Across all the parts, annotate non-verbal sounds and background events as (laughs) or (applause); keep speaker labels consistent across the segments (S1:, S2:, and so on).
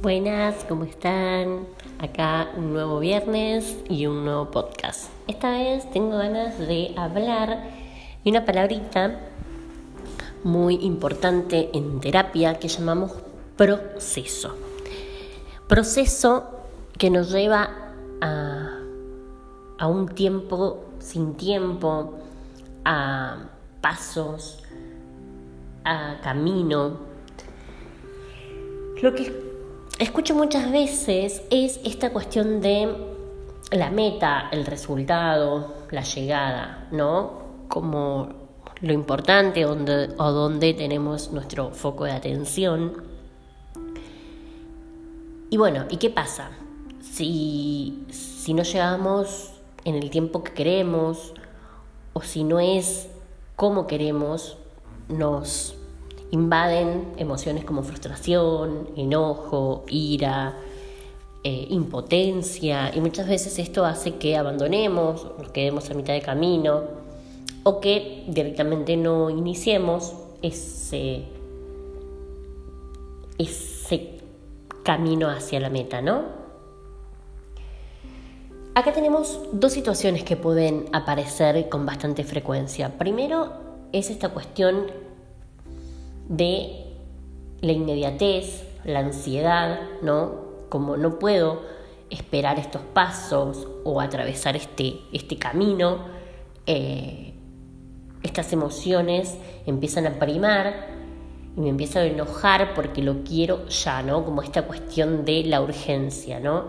S1: Buenas, ¿cómo están? Acá un nuevo viernes y un nuevo podcast. Esta vez tengo ganas de hablar de una palabrita muy importante en terapia que llamamos proceso. Proceso que nos lleva a, a un tiempo sin tiempo, a pasos, a camino. Lo que escucho muchas veces es esta cuestión de la meta, el resultado, la llegada, ¿no? Como lo importante o donde tenemos nuestro foco de atención. Y bueno, ¿y qué pasa? Si, si no llegamos en el tiempo que queremos o si no es como queremos, nos invaden emociones como frustración, enojo, ira, eh, impotencia y muchas veces esto hace que abandonemos, nos quedemos a mitad de camino o que directamente no iniciemos ese, ese camino hacia la meta, ¿no? Acá tenemos dos situaciones que pueden aparecer con bastante frecuencia. Primero es esta cuestión de la inmediatez, la ansiedad, ¿no? Como no puedo esperar estos pasos o atravesar este, este camino, eh, estas emociones empiezan a primar y me empiezo a enojar porque lo quiero ya, ¿no? Como esta cuestión de la urgencia, ¿no?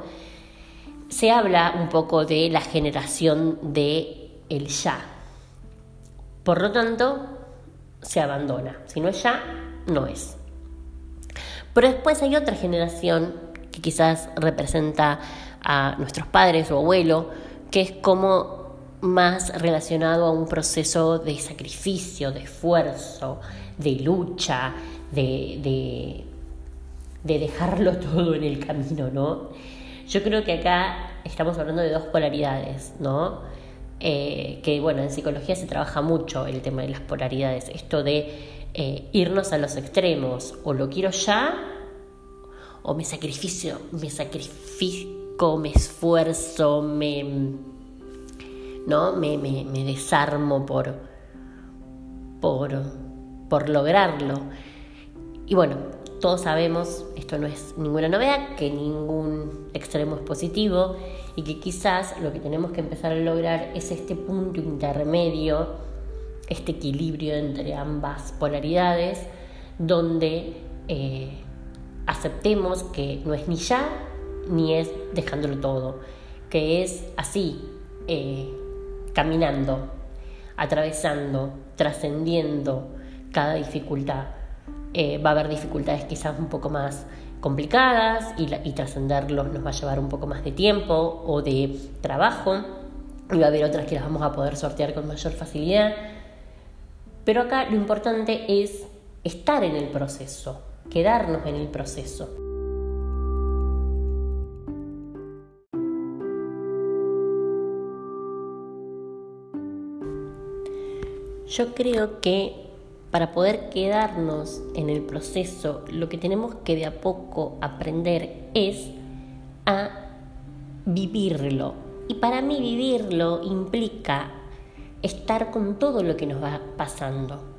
S1: Se habla un poco de la generación de el ya. Por lo tanto, se abandona. Si no es ya, no es. Pero después hay otra generación que quizás representa a nuestros padres o abuelos, que es como más relacionado a un proceso de sacrificio, de esfuerzo, de lucha, de, de, de dejarlo (laughs) todo en el camino, ¿no? Yo creo que acá estamos hablando de dos polaridades, ¿no? Eh, que bueno, en psicología se trabaja mucho el tema de las polaridades, esto de eh, irnos a los extremos, o lo quiero ya, o me sacrificio, me sacrifico, me esfuerzo, me, ¿no? me, me, me desarmo por, por, por lograrlo. Y bueno, todos sabemos, esto no es ninguna novedad, que ningún extremo es positivo y que quizás lo que tenemos que empezar a lograr es este punto intermedio, este equilibrio entre ambas polaridades, donde eh, aceptemos que no es ni ya ni es dejándolo todo, que es así, eh, caminando, atravesando, trascendiendo cada dificultad. Eh, va a haber dificultades quizás un poco más complicadas y, y trascenderlos nos va a llevar un poco más de tiempo o de trabajo y va a haber otras que las vamos a poder sortear con mayor facilidad. Pero acá lo importante es estar en el proceso, quedarnos en el proceso. Yo creo que para poder quedarnos en el proceso, lo que tenemos que de a poco aprender es a vivirlo. Y para mí vivirlo implica estar con todo lo que nos va pasando.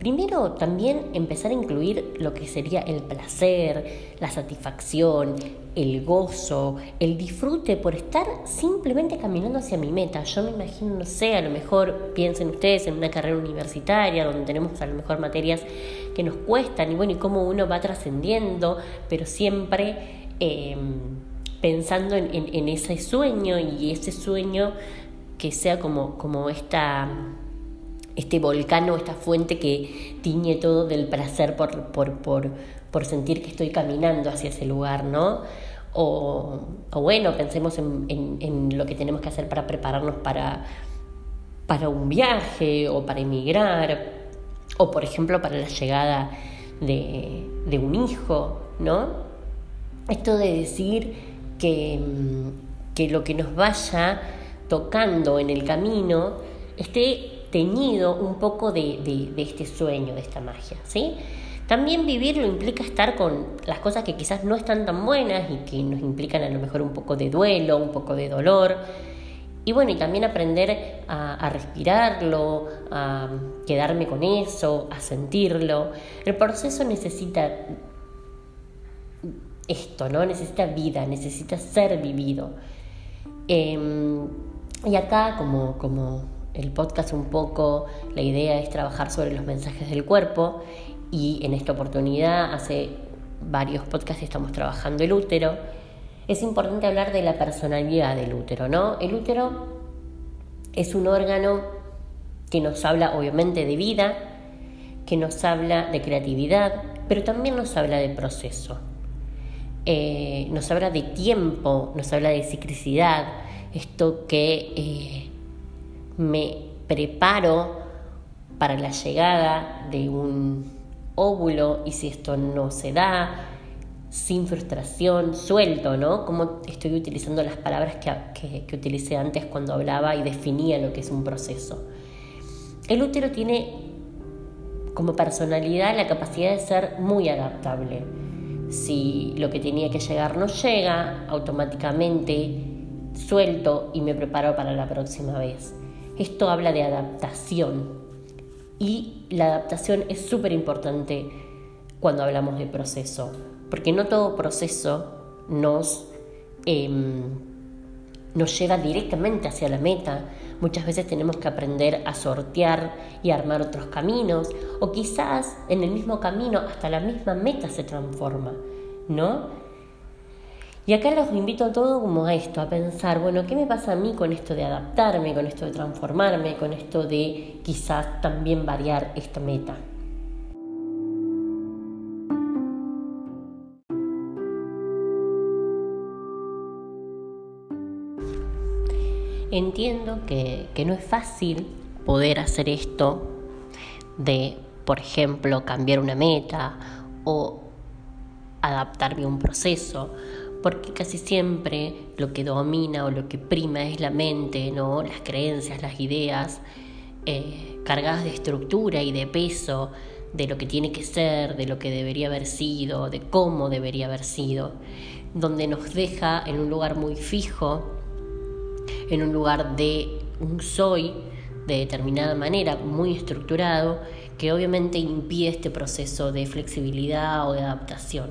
S1: Primero, también empezar a incluir lo que sería el placer, la satisfacción, el gozo, el disfrute por estar simplemente caminando hacia mi meta. Yo me imagino, no sé, a lo mejor piensen ustedes en una carrera universitaria donde tenemos a lo mejor materias que nos cuestan y bueno, y cómo uno va trascendiendo, pero siempre em, pensando en, en ese sueño y ese sueño que sea como, como esta este volcán o esta fuente que tiñe todo del placer por, por, por, por sentir que estoy caminando hacia ese lugar, ¿no? O, bueno, pensemos en, en, lo que tenemos que hacer para prepararnos para, para un viaje o para emigrar, o por ejemplo para la llegada de, de un hijo, ¿no? Esto de decir que, que lo que nos vaya tocando en el camino esté teñido un poco de, este sueño, de esta magia, ¿sí? También vivirlo implica estar con las cosas que quizás no están tan buenas y que nos implican a lo mejor un poco de duelo, un poco de dolor. Y bueno, y también aprender a, respirarlo, a quedarme con eso, a sentirlo. El proceso necesita esto, ¿no? Necesita vida, necesita ser vivido. Em, y acá, como, como el podcast un poco, la idea es trabajar sobre los mensajes del cuerpo y en esta oportunidad hace varios podcasts estamos trabajando el útero. Es importante hablar de la personalidad del útero, ¿no? El útero es un órgano que nos habla obviamente de vida, que nos habla de creatividad, pero también nos habla de proceso. Eh, nos habla de tiempo, nos habla de ciclicidad, esto que eh, me preparo para la llegada de un óvulo y si esto no se da, sin frustración, suelto, ¿no? Como estoy utilizando las palabras que, que, utilicé antes cuando hablaba y definía lo que es un proceso. El útero tiene como personalidad la capacidad de ser muy adaptable. Si lo que tenía que llegar no llega, automáticamente suelto y me preparo para la próxima vez. Esto habla de adaptación y la adaptación es súper importante cuando hablamos de proceso, porque no todo proceso nos, em, nos lleva directamente hacia la meta. Muchas veces tenemos que aprender a sortear y armar otros caminos, o quizás en el mismo camino hasta la misma meta se transforma, ¿no? Y acá los invito a todos como a esto, a pensar, bueno, ¿qué me pasa a mí con esto de adaptarme, con esto de transformarme, con esto de quizás también variar esta meta? Entiendo que, que no es fácil poder hacer esto de, por ejemplo, cambiar una meta o adaptarme a un proceso porque casi siempre lo que domina o lo que prima es la mente, ¿no? las creencias, las ideas, eh, cargadas de estructura y de peso, de lo que tiene que ser, de lo que debería haber sido, de cómo debería haber sido, donde nos deja en un lugar muy fijo, en un lugar de un soy de determinada manera, muy estructurado, que obviamente impide este proceso de flexibilidad o de adaptación.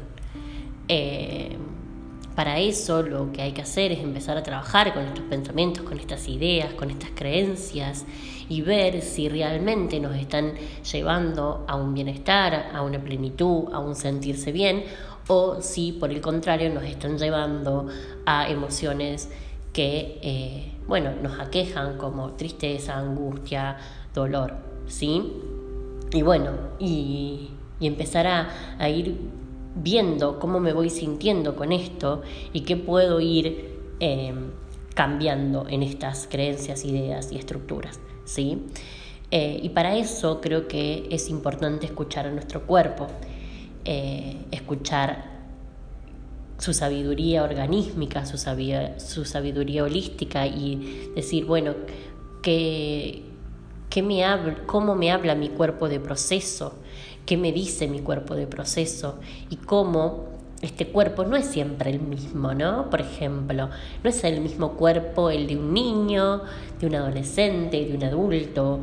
S1: Eh, para eso lo que hay que hacer es empezar a trabajar con estos pensamientos, con estas ideas, con estas creencias y ver si realmente nos están llevando a un bienestar, a una plenitud, a un sentirse bien o si por el contrario nos están llevando a emociones que, eh, bueno, nos aquejan como tristeza, angustia, dolor, ¿sí? Y bueno, y, empezar a ir viendo cómo me voy sintiendo con esto y qué puedo ir em, cambiando en estas creencias, ideas y estructuras. ¿sí? Eh, y para eso creo que es importante escuchar a nuestro cuerpo, eh, escuchar su sabiduría organísmica, su su sabiduría holística y decir, bueno, ¿qué, qué me ¿cómo me habla mi cuerpo de proceso? qué me dice mi cuerpo de proceso y cómo este cuerpo no es siempre el mismo, ¿no? Por ejemplo, no es el mismo cuerpo el de un niño, de un adolescente, de un adulto,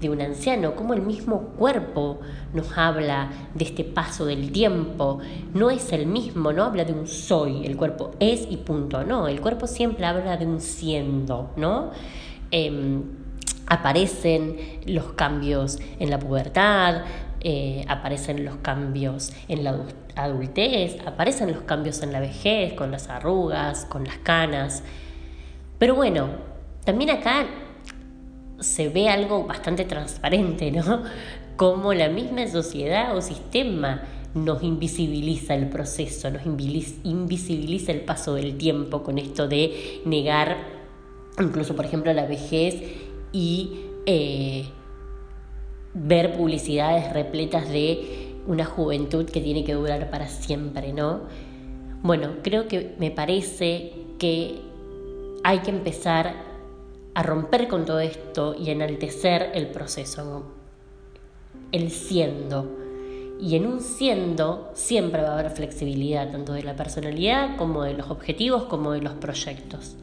S1: de un anciano, como el mismo cuerpo nos habla de este paso del tiempo, no es el mismo, no habla de un soy, el cuerpo es y punto, no, el cuerpo siempre habla de un siendo, ¿no? Em, aparecen los cambios en la pubertad, eh, aparecen los cambios en la adultez, aparecen los cambios en la vejez, con las arrugas, con las canas. Pero bueno, también acá se ve algo bastante transparente, ¿no? (laughs) Como la misma sociedad o sistema nos invisibiliza el proceso, nos invisibiliza el paso del tiempo con esto de negar incluso, por ejemplo, la vejez y eh, ver publicidades repletas de una juventud que tiene que durar para siempre, ¿no? Bueno, creo que me parece que hay que empezar a romper con todo esto y enaltecer el proceso, el siendo. Y en un siendo siempre va a haber flexibilidad, tanto de la personalidad como de los objetivos, como de los proyectos.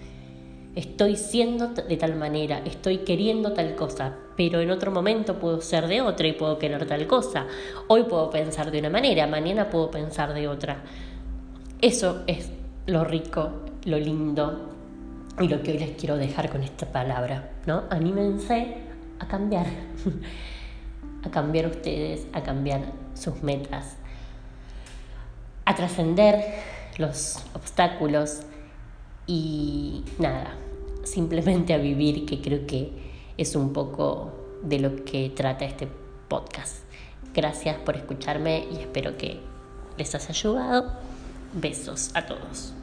S1: Estoy siendo de tal manera, estoy queriendo tal cosa, pero en otro momento puedo ser de otra y puedo querer tal cosa. Hoy puedo pensar de una manera, mañana puedo pensar de otra. Eso es lo rico, lo lindo y lo que hoy les quiero dejar con esta palabra, ¿no? Anímense a cambiar, (laughs) a cambiar ustedes, a cambiar sus metas, a trascender los obstáculos y nada, simplemente a vivir, que creo que es un poco de lo que trata este podcast. Gracias por escucharme y espero que les haya ayudado. Besos a todos.